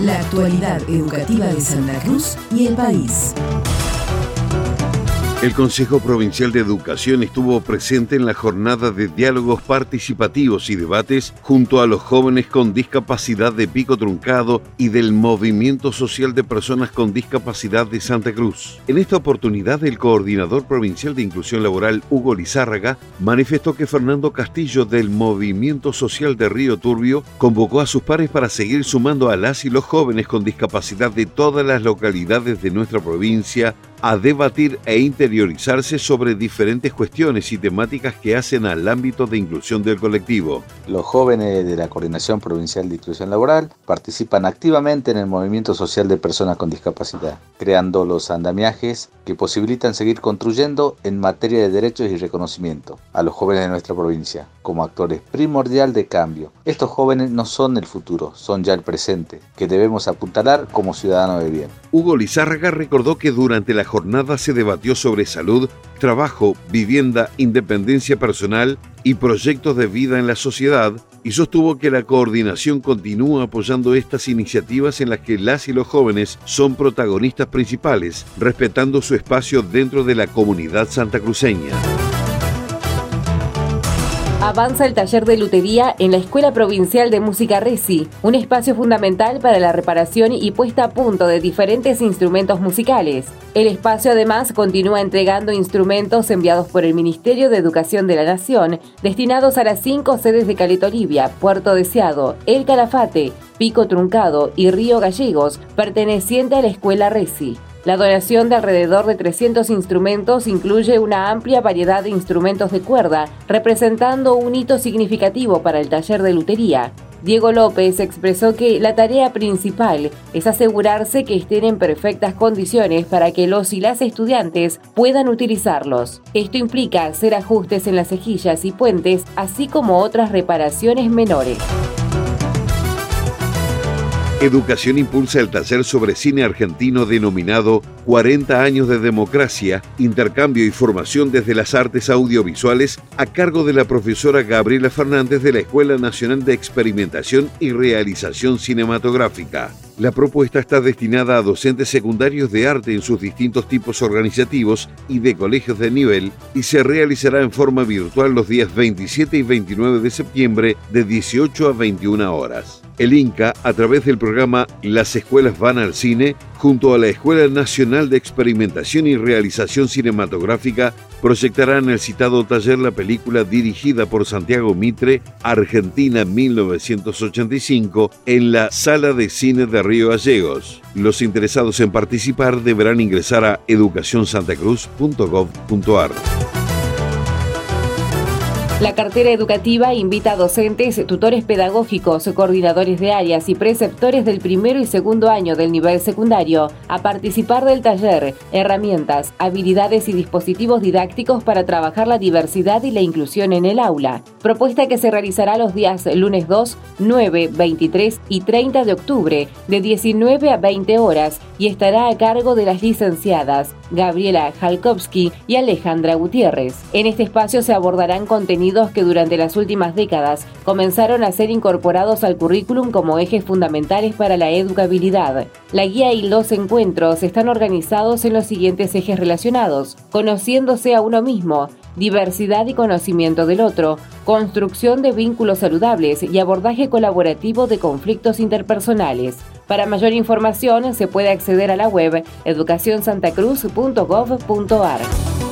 La actualidad educativa de Santa Cruz y el país. El Consejo Provincial de Educación estuvo presente en la jornada de diálogos participativos y debates junto a los jóvenes con discapacidad de pico truncado y del Movimiento Social de Personas con Discapacidad de Santa Cruz. En esta oportunidad, el coordinador provincial de inclusión laboral, Hugo Lizárraga, manifestó que Fernando Castillo del Movimiento Social de Río Turbio convocó a sus pares para seguir sumando a las y los jóvenes con discapacidad de todas las localidades de nuestra provincia a debatir e interiorizarse sobre diferentes cuestiones y temáticas que hacen al ámbito de inclusión del colectivo. Los jóvenes de la Coordinación Provincial de Inclusión Laboral participan activamente en el movimiento social de personas con discapacidad, creando los andamiajes que posibilitan seguir construyendo en materia de derechos y reconocimiento a los jóvenes de nuestra provincia como actores primordial de cambio. Estos jóvenes no son el futuro, son ya el presente, que debemos apuntalar como ciudadanos de bien. Hugo Lizárraga recordó que durante la jornada se debatió sobre salud, trabajo, vivienda, independencia personal y proyectos de vida en la sociedad y sostuvo que la coordinación continúa apoyando estas iniciativas en las que las y los jóvenes son protagonistas principales, respetando su espacio dentro de la comunidad santacruceña. Avanza el taller de lutería en la Escuela Provincial de Música Resi, un espacio fundamental para la reparación y puesta a punto de diferentes instrumentos musicales. El espacio además continúa entregando instrumentos enviados por el Ministerio de Educación de la Nación, destinados a las cinco sedes de Caleta Olivia, Puerto Deseado, El Calafate, Pico Truncado y Río Gallegos, perteneciente a la Escuela Resi. La donación de alrededor de 300 instrumentos incluye una amplia variedad de instrumentos de cuerda, representando un hito significativo para el taller de lutería. Diego López expresó que la tarea principal es asegurarse que estén en perfectas condiciones para que los y las estudiantes puedan utilizarlos. Esto implica hacer ajustes en las cejillas y puentes, así como otras reparaciones menores. Educación impulsa el taller sobre cine argentino denominado 40 años de democracia, intercambio y formación desde las artes audiovisuales a cargo de la profesora Gabriela Fernández de la Escuela Nacional de Experimentación y Realización Cinematográfica. La propuesta está destinada a docentes secundarios de arte en sus distintos tipos organizativos y de colegios de nivel y se realizará en forma virtual los días 27 y 29 de septiembre de 18 a 21 horas. El INCA, a través del programa Las Escuelas Van al Cine, junto a la Escuela Nacional de Experimentación y Realización Cinematográfica, proyectarán el citado taller la película dirigida por Santiago Mitre, Argentina 1985, en la Sala de Cine de Río Gallegos. Los interesados en participar deberán ingresar a educacionsantacruz.gov.ar. La cartera educativa invita a docentes, tutores pedagógicos, coordinadores de áreas y preceptores del primero y segundo año del nivel secundario a participar del taller Herramientas, habilidades y dispositivos didácticos para trabajar la diversidad y la inclusión en el aula. Propuesta que se realizará los días lunes 2, 9, 23 y 30 de octubre de 19 a 20 horas y estará a cargo de las licenciadas Gabriela Jalkowski y Alejandra Gutiérrez. En este espacio se abordarán contenidos que durante las últimas décadas comenzaron a ser incorporados al currículum como ejes fundamentales para la educabilidad. La guía y los encuentros están organizados en los siguientes ejes relacionados, conociéndose a uno mismo, diversidad y conocimiento del otro, construcción de vínculos saludables y abordaje colaborativo de conflictos interpersonales. Para mayor información se puede acceder a la web educacionsantacruz.gov.ar.